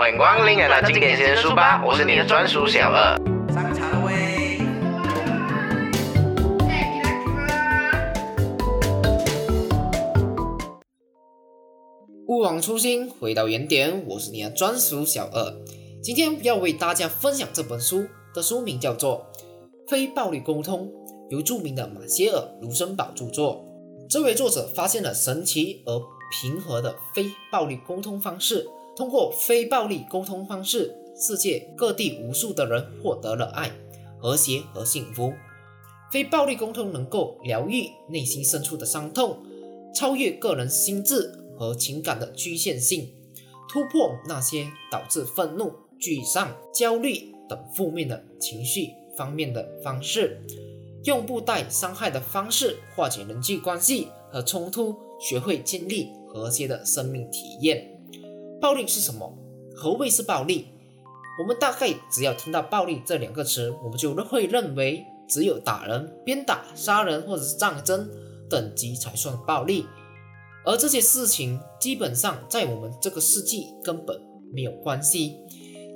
欢迎光临来到经典先生书吧，我是你的专属小二。上茶了喂！勿忘初心，回到原点。我是你的专属小二。今天要为大家分享这本书的书名叫做《非暴力沟通》，由著名的马歇尔·卢森堡著作。这位作者发现了神奇而平和的非暴力沟通方式，通过非暴力沟通方式，世界各地无数的人获得了爱、和谐和幸福。非暴力沟通能够疗愈内心深处的伤痛，超越个人心智。和情感的局限性，突破那些导致愤怒、沮丧、焦虑等负面的情绪方面的方式，用不带伤害的方式化解人际关系和冲突，学会建立和谐的生命体验。暴力是什么？何谓是暴力？我们大概只要听到暴力这两个词，我们就会认为只有打人、鞭打、杀人或者是战争等级才算暴力。而这些事情基本上在我们这个世纪根本没有关系。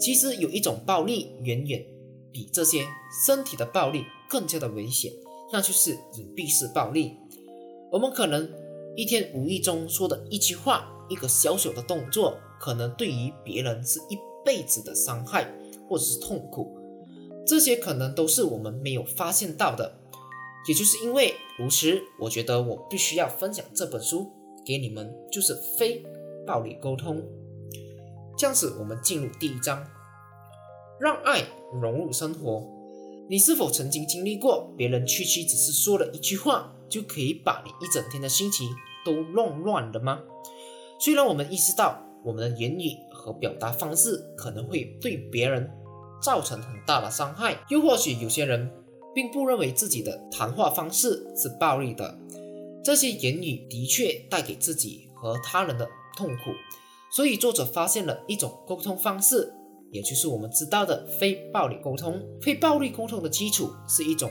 其实有一种暴力远远比这些身体的暴力更加的危险，那就是隐蔽式暴力。我们可能一天无意中说的一句话、一个小小的动作，可能对于别人是一辈子的伤害或者是痛苦。这些可能都是我们没有发现到的。也就是因为如此，我觉得我必须要分享这本书。给你们就是非暴力沟通，这样子我们进入第一章，让爱融入生活。你是否曾经经历过别人区区只是说了一句话，就可以把你一整天的心情都弄乱了吗？虽然我们意识到我们的言语和表达方式可能会对别人造成很大的伤害，又或许有些人并不认为自己的谈话方式是暴力的。这些言语的确带给自己和他人的痛苦，所以作者发现了一种沟通方式，也就是我们知道的非暴力沟通。非暴力沟通的基础是一种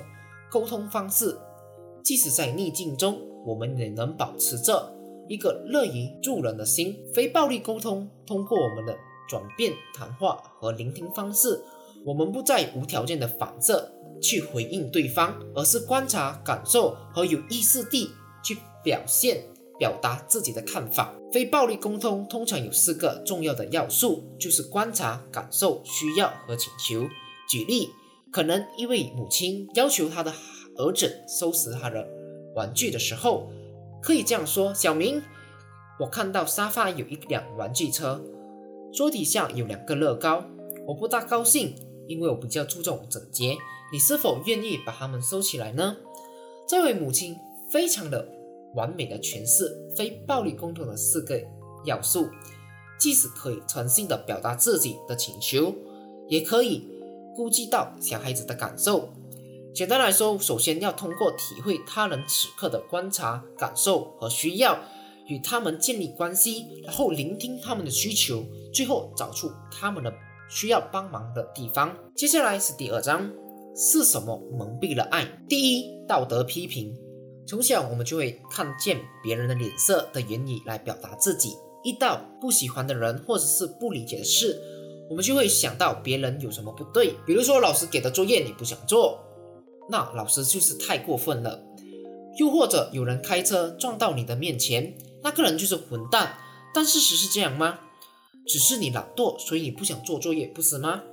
沟通方式，即使在逆境中，我们也能保持着一个乐于助人的心。非暴力沟通通过我们的转变谈话和聆听方式，我们不再无条件的反射去回应对方，而是观察、感受和有意识地。去表现、表达自己的看法。非暴力沟通通常有四个重要的要素，就是观察、感受、需要和请求。举例，可能一位母亲要求他的儿子收拾他的玩具的时候，可以这样说：“小明，我看到沙发有一辆玩具车，桌底下有两个乐高，我不大高兴，因为我比较注重整洁。你是否愿意把它们收起来呢？”这位母亲。非常的完美的诠释非暴力沟通的四个要素，即使可以诚心的表达自己的请求，也可以顾及到小孩子的感受。简单来说，首先要通过体会他人此刻的观察、感受和需要，与他们建立关系，然后聆听他们的需求，最后找出他们的需要帮忙的地方。接下来是第二章，是什么蒙蔽了爱？第一，道德批评。从小我们就会看见别人的脸色的言语来表达自己，遇到不喜欢的人或者是不理解的事，我们就会想到别人有什么不对。比如说老师给的作业你不想做，那老师就是太过分了；又或者有人开车撞到你的面前，那个人就是混蛋。但事实是这样吗？只是你懒惰，所以你不想做作业，不是吗？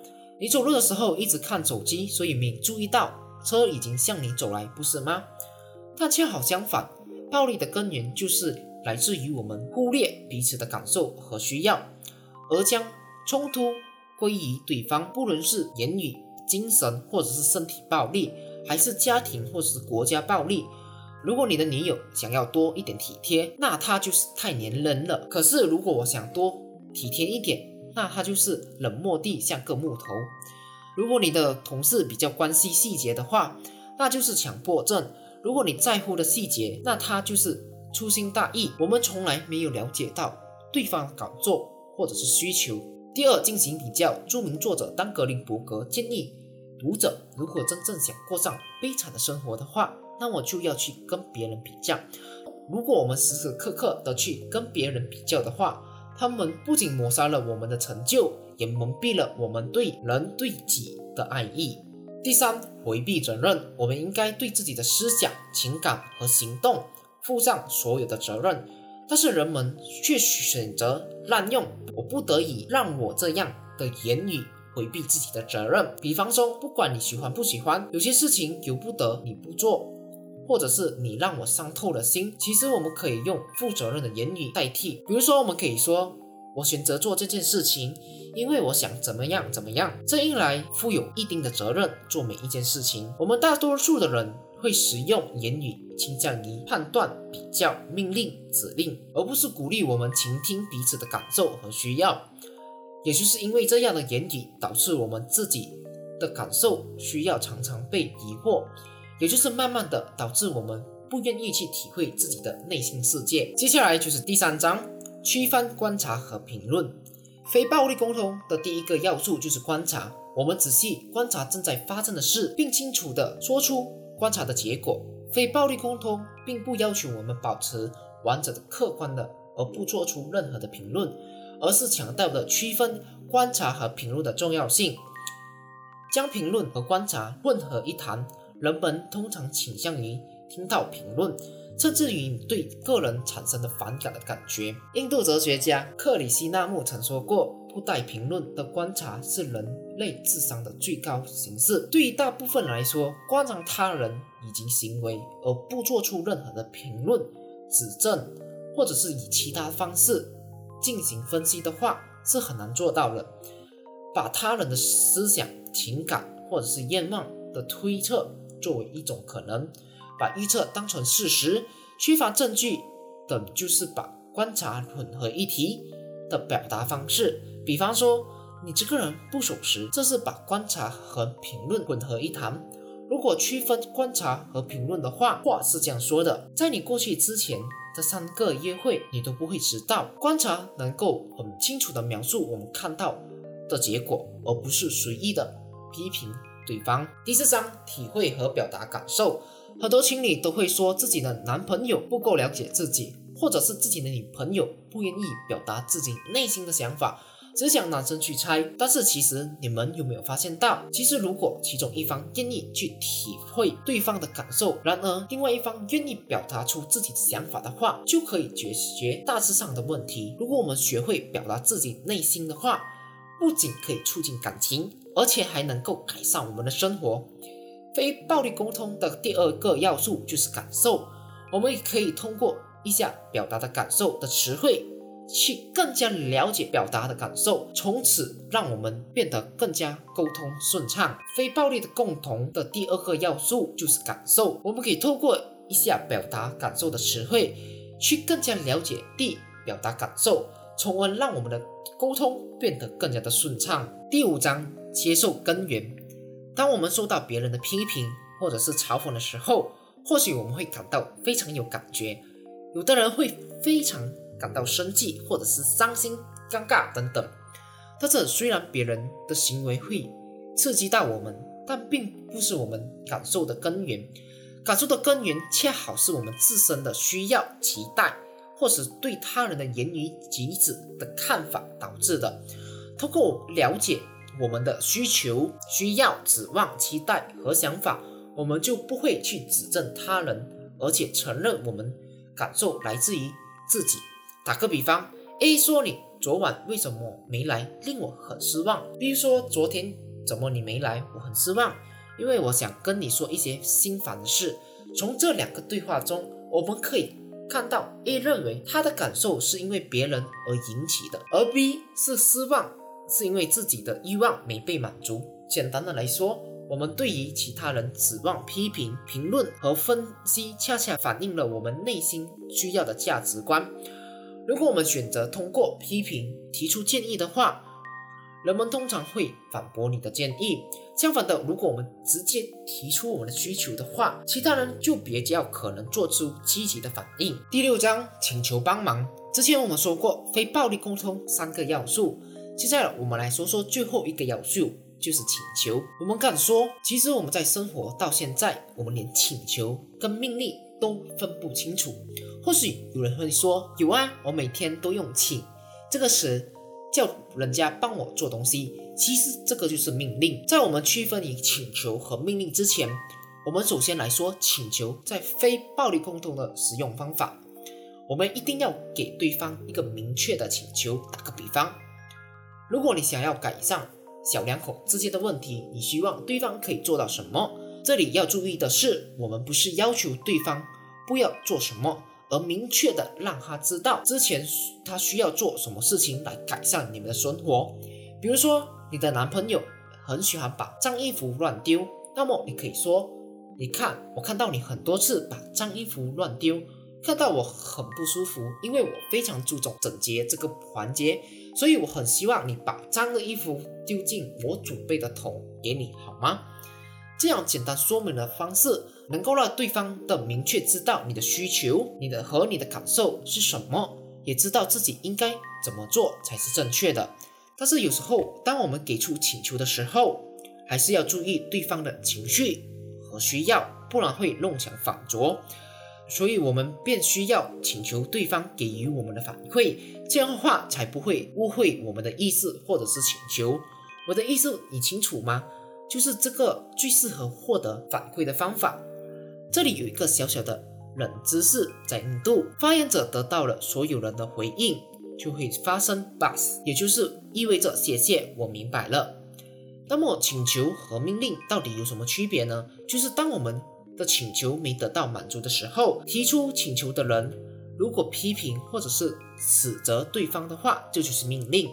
你走路的时候一直看手机，所以没注意到车已经向你走来，不是吗？但恰好相反，暴力的根源就是来自于我们忽略彼此的感受和需要，而将冲突归于对方。不论是言语、精神或者是身体暴力，还是家庭或是国家暴力。如果你的女友想要多一点体贴，那她就是太粘人了。可是如果我想多体贴一点，那她就是冷漠地像个木头。如果你的同事比较关心细节的话，那就是强迫症。如果你在乎的细节，那他就是粗心大意。我们从来没有了解到对方的搞作或者是需求。第二，进行比较。著名作者丹格林伯格建议读者，如果真正想过上悲惨的生活的话，那我就要去跟别人比较。如果我们时时刻刻的去跟别人比较的话，他们不仅抹杀了我们的成就，也蒙蔽了我们对人对己的爱意。第三，回避责任，我们应该对自己的思想、情感和行动负上所有的责任，但是人们却选择滥用“我不得已让我这样的”言语。回避自己的责任，比方说，不管你喜欢不喜欢，有些事情由不得你不做，或者是你让我伤透了心。其实我们可以用负责任的言语代替，比如说，我们可以说，我选择做这件事情，因为我想怎么样怎么样。这一来，负有一定的责任做每一件事情。我们大多数的人会使用言语倾向于判断、比较、命令、指令，而不是鼓励我们倾听彼此的感受和需要。也就是因为这样的言语，导致我们自己的感受需要常常被疑惑，也就是慢慢的导致我们不愿意去体会自己的内心世界。接下来就是第三章，区分观察和评论。非暴力沟通的第一个要素就是观察，我们仔细观察正在发生的事，并清楚的说出观察的结果。非暴力沟通并不要求我们保持完整的、客观的，而不做出任何的评论。而是强调的区分观察和评论的重要性，将评论和观察混合一谈。人们通常倾向于听到评论，甚至于对个人产生的反感的感觉。印度哲学家克里希纳穆曾说过：“不带评论的观察是人类智商的最高形式。”对于大部分来说，观察他人以及行为而不做出任何的评论、指正，或者是以其他方式。进行分析的话是很难做到的。把他人的思想、情感或者是愿望的推测作为一种可能，把预测当成事实，缺乏证据等，就是把观察混合一体的表达方式。比方说，你这个人不守时，这是把观察和评论混合一谈。如果区分观察和评论的话，话是这样说的：在你过去之前。这三个约会你都不会迟到。观察能够很清楚地描述我们看到的结果，而不是随意的批评对方。第四章，体会和表达感受。很多情侣都会说自己的男朋友不够了解自己，或者是自己的女朋友不愿意表达自己内心的想法。只想男生去猜，但是其实你们有没有发现到，其实如果其中一方愿意去体会对方的感受，然而另外一方愿意表达出自己的想法的话，就可以解决大致上的问题。如果我们学会表达自己内心的话，不仅可以促进感情，而且还能够改善我们的生活。非暴力沟通的第二个要素就是感受，我们也可以通过一下表达的感受的词汇。去更加了解表达的感受，从此让我们变得更加沟通顺畅。非暴力的共同的第二个要素就是感受，我们可以透过一下表达感受的词汇，去更加了解地表达感受，从而让我们的沟通变得更加的顺畅。第五章，接受根源。当我们受到别人的批评或者是嘲讽的时候，或许我们会感到非常有感觉，有的人会非常。感到生气，或者是伤心、尴尬等等。但是，虽然别人的行为会刺激到我们，但并不是我们感受的根源。感受的根源恰好是我们自身的需要、期待，或是对他人的言语举止的看法导致的。通过了解我们的需求、需要、指望、期待和想法，我们就不会去指正他人，而且承认我们感受来自于自己。打个比方，A 说你昨晚为什么没来，令我很失望。B 说昨天怎么你没来，我很失望，因为我想跟你说一些心烦的事。从这两个对话中，我们可以看到 A 认为他的感受是因为别人而引起的，而 B 是失望，是因为自己的欲望没被满足。简单的来说，我们对于其他人指望、批评、评论和分析，恰恰反映了我们内心需要的价值观。如果我们选择通过批评提出建议的话，人们通常会反驳你的建议。相反的，如果我们直接提出我们的需求的话，其他人就比较可能做出积极的反应。第六章，请求帮忙。之前我们说过非暴力沟通三个要素，接下来我们来说说最后一个要素，就是请求。我们敢说，其实我们在生活到现在，我们连请求跟命令都分不清楚。或许有人会说，有啊，我每天都用请，这个词叫人家帮我做东西，其实这个就是命令。在我们区分于请求和命令之前，我们首先来说请求在非暴力沟通的使用方法。我们一定要给对方一个明确的请求。打个比方，如果你想要改善小两口之间的问题，你希望对方可以做到什么？这里要注意的是，我们不是要求对方不要做什么，而明确的让他知道之前他需要做什么事情来改善你们的生活。比如说，你的男朋友很喜欢把脏衣服乱丢，那么你可以说：“你看，我看到你很多次把脏衣服乱丢，看到我很不舒服，因为我非常注重整洁这个环节，所以我很希望你把脏的衣服丢进我准备的桶给你，好吗？”这样简单说明的方式，能够让对方的明确知道你的需求、你的和你的感受是什么，也知道自己应该怎么做才是正确的。但是有时候，当我们给出请求的时候，还是要注意对方的情绪和需要，不然会弄巧反拙。所以，我们便需要请求对方给予我们的反馈，这样的话才不会误会我们的意思或者是请求。我的意思你清楚吗？就是这个最适合获得反馈的方法。这里有一个小小的冷知识：在印度，发言者得到了所有人的回应，就会发生 bus，也就是意味着谢谢，我明白了。那么请求和命令到底有什么区别呢？就是当我们的请求没得到满足的时候，提出请求的人如果批评或者是指责对方的话，这就是命令。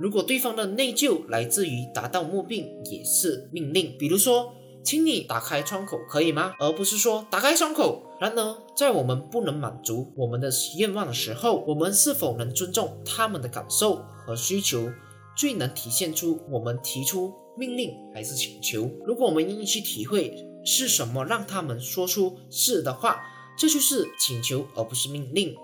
如果对方的内疚来自于达到目的，也是命令。比如说，请你打开窗口，可以吗？而不是说打开窗口。然而，在我们不能满足我们的愿望的时候，我们是否能尊重他们的感受和需求，最能体现出我们提出命令还是请求。如果我们愿意去体会是什么让他们说出是的话，这就是请求，而不是命令。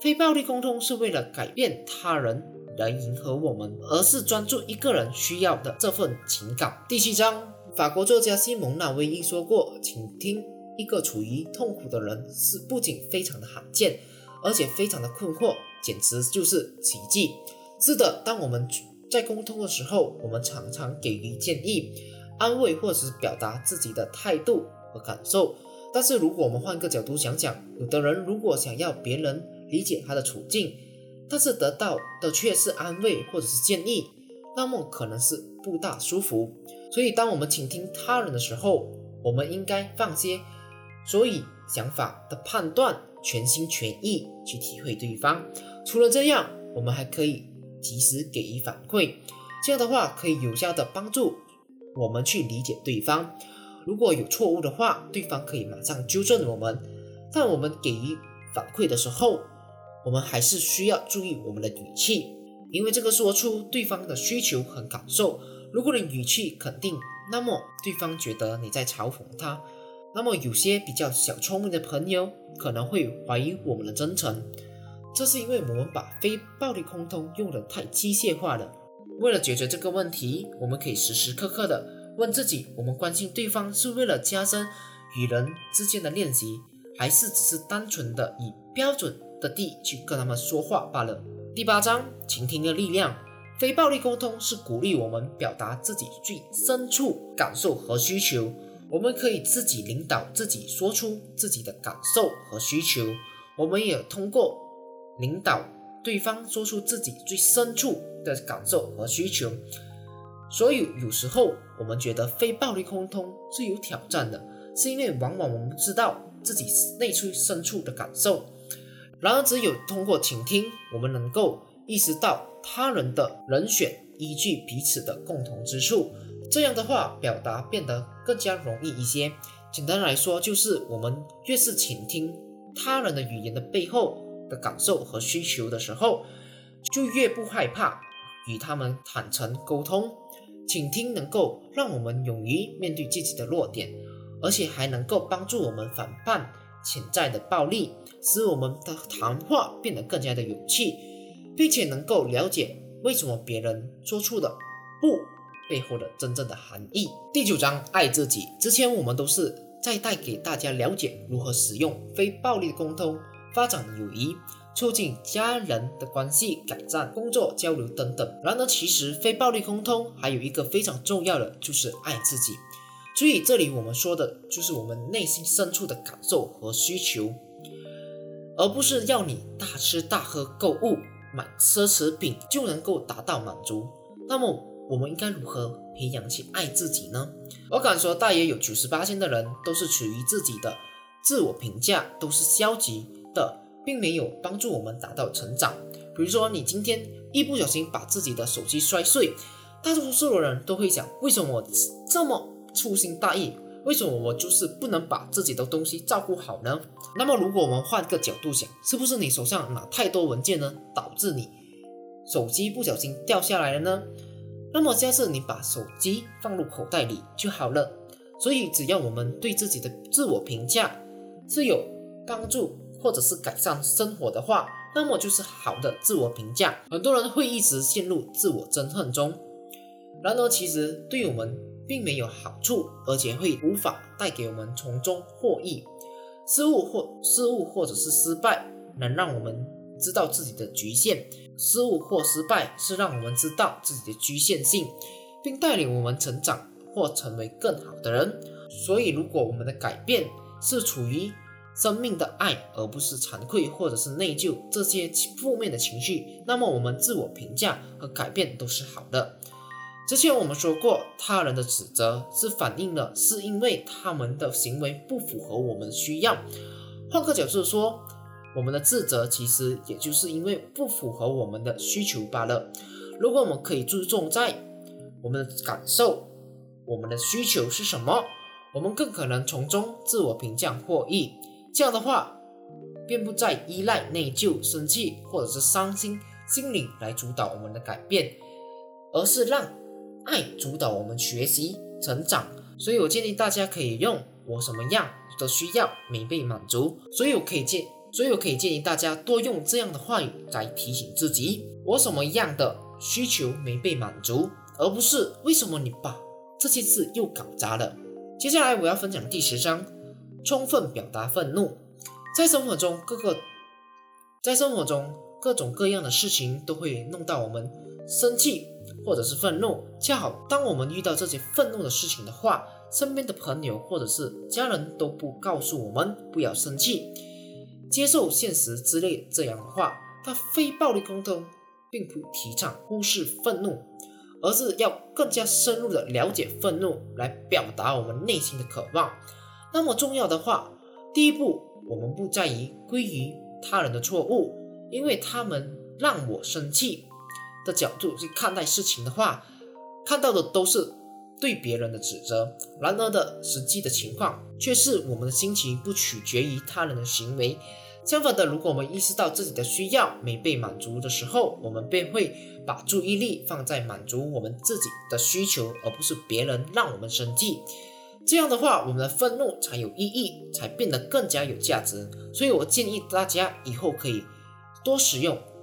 非暴力沟通是为了改变他人。来迎合我们，而是专注一个人需要的这份情感。第七章，法国作家西蒙娜威伊说过：“请听一个处于痛苦的人，是不仅非常的罕见，而且非常的困惑，简直就是奇迹。”是的，当我们在沟通的时候，我们常常给予建议、安慰，或是表达自己的态度和感受。但是，如果我们换个角度想想，有的人如果想要别人理解他的处境，但是得到的却是安慰或者是建议，那么可能是不大舒服。所以，当我们倾听他人的时候，我们应该放些所以想法的判断，全心全意去体会对方。除了这样，我们还可以及时给予反馈，这样的话可以有效的帮助我们去理解对方。如果有错误的话，对方可以马上纠正我们。但我们给予反馈的时候，我们还是需要注意我们的语气，因为这个说出对方的需求和感受。如果你语气肯定，那么对方觉得你在嘲讽他。那么有些比较小聪明的朋友可能会怀疑我们的真诚，这是因为我们把非暴力沟通用得太机械化了。为了解决这个问题，我们可以时时刻刻的问自己：我们关心对方是为了加深与人之间的练习，还是只是单纯的以标准？的地去跟他们说话罢了。第八章，倾听的力量。非暴力沟通是鼓励我们表达自己最深处感受和需求。我们可以自己领导自己说出自己的感受和需求。我们也通过领导对方说出自己最深处的感受和需求。所以有时候我们觉得非暴力沟通是有挑战的，是因为往往我们知道自己内心深处的感受。然而，只有通过倾听，我们能够意识到他人的人选，依据彼此的共同之处，这样的话，表达变得更加容易一些。简单来说，就是我们越是倾听他人的语言的背后的感受和需求的时候，就越不害怕与他们坦诚沟通。倾听能够让我们勇于面对自己的弱点，而且还能够帮助我们反叛。潜在的暴力，使我们的谈话变得更加的有趣，并且能够了解为什么别人说出的“不”背后的真正的含义。第九章，爱自己。之前我们都是在带给大家了解如何使用非暴力沟通，发展友谊。促进家人的关系，改善工作交流等等。然而，其实非暴力沟通还有一个非常重要的，就是爱自己。所以，这里我们说的就是我们内心深处的感受和需求，而不是要你大吃大喝、购物、买奢侈品就能够达到满足。那么，我们应该如何培养起爱自己呢？我敢说，大约有九十八的人都是处于自己的自我评价都是消极的。并没有帮助我们达到成长。比如说，你今天一不小心把自己的手机摔碎，大多数的人都会想：为什么我这么粗心大意？为什么我就是不能把自己的东西照顾好呢？那么，如果我们换个角度想，是不是你手上拿太多文件呢，导致你手机不小心掉下来了呢？那么下次你把手机放入口袋里就好了。所以，只要我们对自己的自我评价是有帮助。或者是改善生活的话，那么就是好的自我评价。很多人会一直陷入自我憎恨中，然而其实对我们并没有好处，而且会无法带给我们从中获益。失误或失误或者是失败，能让我们知道自己的局限。失误或失败是让我们知道自己的局限性，并带领我们成长或成为更好的人。所以，如果我们的改变是处于生命的爱，而不是惭愧或者是内疚这些负面的情绪，那么我们自我评价和改变都是好的。之前我们说过，他人的指责是反映了是因为他们的行为不符合我们的需要。换个角度说，我们的自责其实也就是因为不符合我们的需求罢了。如果我们可以注重在我们的感受，我们的需求是什么，我们更可能从中自我评价获益。这样的话，便不再依赖内疚、生气或者是伤心心灵来主导我们的改变，而是让爱主导我们学习成长。所以我建议大家可以用“我什么样的需要没被满足”，所以我可以建，所以我可以建议大家多用这样的话语来提醒自己：“我什么样的需求没被满足”，而不是“为什么你把这些字又搞砸了”。接下来我要分享第十章。充分表达愤怒，在生活中各个，在生活中各种各样的事情都会弄到我们生气或者是愤怒。恰好当我们遇到这些愤怒的事情的话，身边的朋友或者是家人都不告诉我们不要生气、接受现实之类这样的话。但非暴力沟通并不提倡忽视愤怒，而是要更加深入的了解愤怒，来表达我们内心的渴望。那么重要的话，第一步，我们不在于归于他人的错误，因为他们让我生气的角度去看待事情的话，看到的都是对别人的指责。然而的实际的情况却是，我们的心情不取决于他人的行为。相反的，如果我们意识到自己的需要没被满足的时候，我们便会把注意力放在满足我们自己的需求，而不是别人让我们生气。这样的话，我们的愤怒才有意义，才变得更加有价值。所以我建议大家以后可以多使用“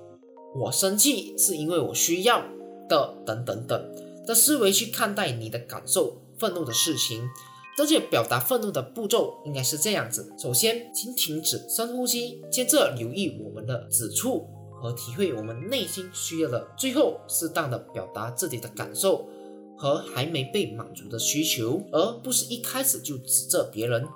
我生气是因为我需要的”等等等的思维去看待你的感受、愤怒的事情。这些表达愤怒的步骤应该是这样子：首先，请停止深呼吸，接着留意我们的指触和体会我们内心需要的，最后适当的表达自己的感受。和还没被满足的需求，而不是一开始就指责别人。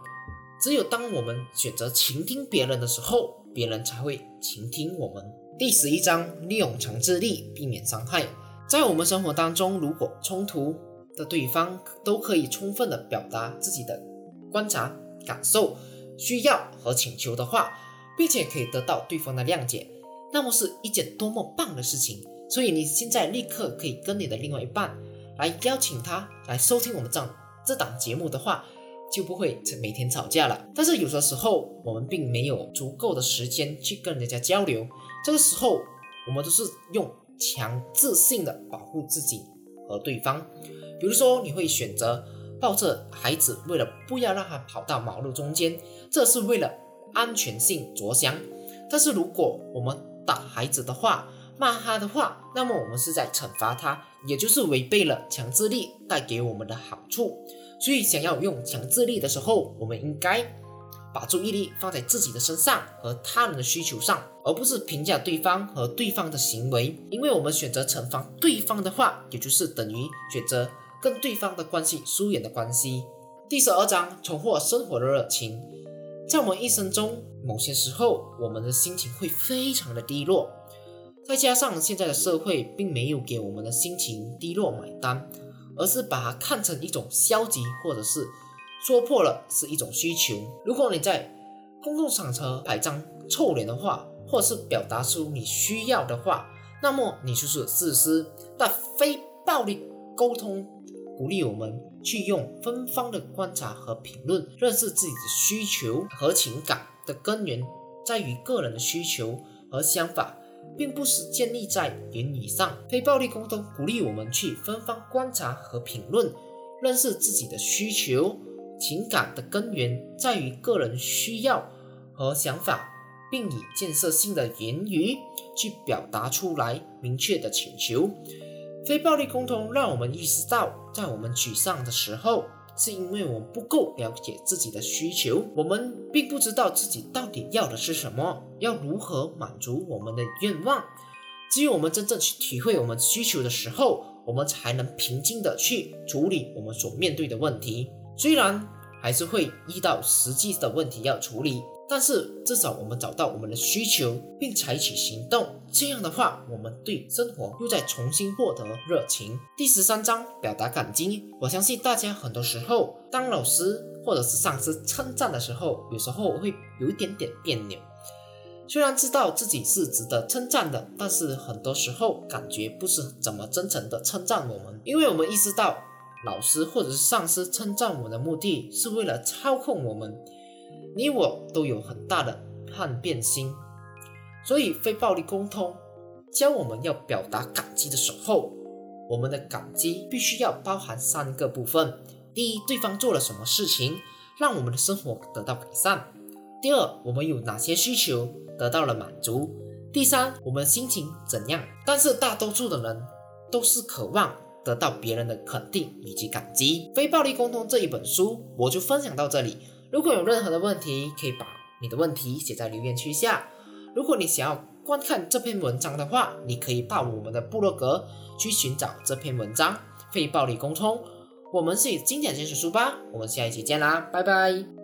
只有当我们选择倾听别人的时候，别人才会倾听我们。第十一章：利用强制力避免伤害。在我们生活当中，如果冲突的对方都可以充分的表达自己的观察、感受、需要和请求的话，并且可以得到对方的谅解，那么是一件多么棒的事情。所以你现在立刻可以跟你的另外一半。来邀请他来收听我们这这档节目的话，就不会每天吵架了。但是有的时候我们并没有足够的时间去跟人家交流，这个时候我们都是用强制性的保护自己和对方。比如说，你会选择抱着孩子，为了不要让他跑到马路中间，这是为了安全性着想。但是如果我们打孩子的话，骂他的话，那么我们是在惩罚他，也就是违背了强制力带给我们的好处。所以，想要用强制力的时候，我们应该把注意力放在自己的身上和他人的需求上，而不是评价对方和对方的行为。因为我们选择惩罚对方的话，也就是等于选择跟对方的关系疏远的关系。第十二章，重获生活的热情。在我们一生中，某些时候，我们的心情会非常的低落。再加上现在的社会并没有给我们的心情低落买单，而是把它看成一种消极，或者是说破了是一种需求。如果你在公共场合摆张臭脸的话，或是表达出你需要的话，那么你就是自私。但非暴力沟通鼓励我们去用分方的观察和评论，认识自己的需求和情感的根源在于个人的需求和想法。并不是建立在言语上。非暴力沟通鼓励我们去分方观察和评论，认识自己的需求、情感的根源在于个人需要和想法，并以建设性的言语去表达出来明确的请求。非暴力沟通让我们意识到，在我们沮丧的时候。是因为我们不够了解自己的需求，我们并不知道自己到底要的是什么，要如何满足我们的愿望。只有我们真正去体会我们需求的时候，我们才能平静的去处理我们所面对的问题。虽然还是会遇到实际的问题要处理。但是至少我们找到我们的需求，并采取行动，这样的话，我们对生活又在重新获得热情。第十三章表达感激。我相信大家很多时候，当老师或者是上司称赞的时候，有时候会有一点点别扭。虽然知道自己是值得称赞的，但是很多时候感觉不是怎么真诚的称赞我们，因为我们意识到，老师或者是上司称赞我的目的是为了操控我们。你我都有很大的叛变心，所以非暴力沟通教我们要表达感激的时候，我们的感激必须要包含三个部分：第一，对方做了什么事情让我们的生活得到改善；第二，我们有哪些需求得到了满足；第三，我们心情怎样。但是大多数的人都是渴望得到别人的肯定以及感激。非暴力沟通这一本书，我就分享到这里。如果有任何的问题，可以把你的问题写在留言区下。如果你想要观看这篇文章的话，你可以到我们的部落格去寻找这篇文章。非暴力沟通，我们是经典坚持书吧，我们下一期见啦，拜拜。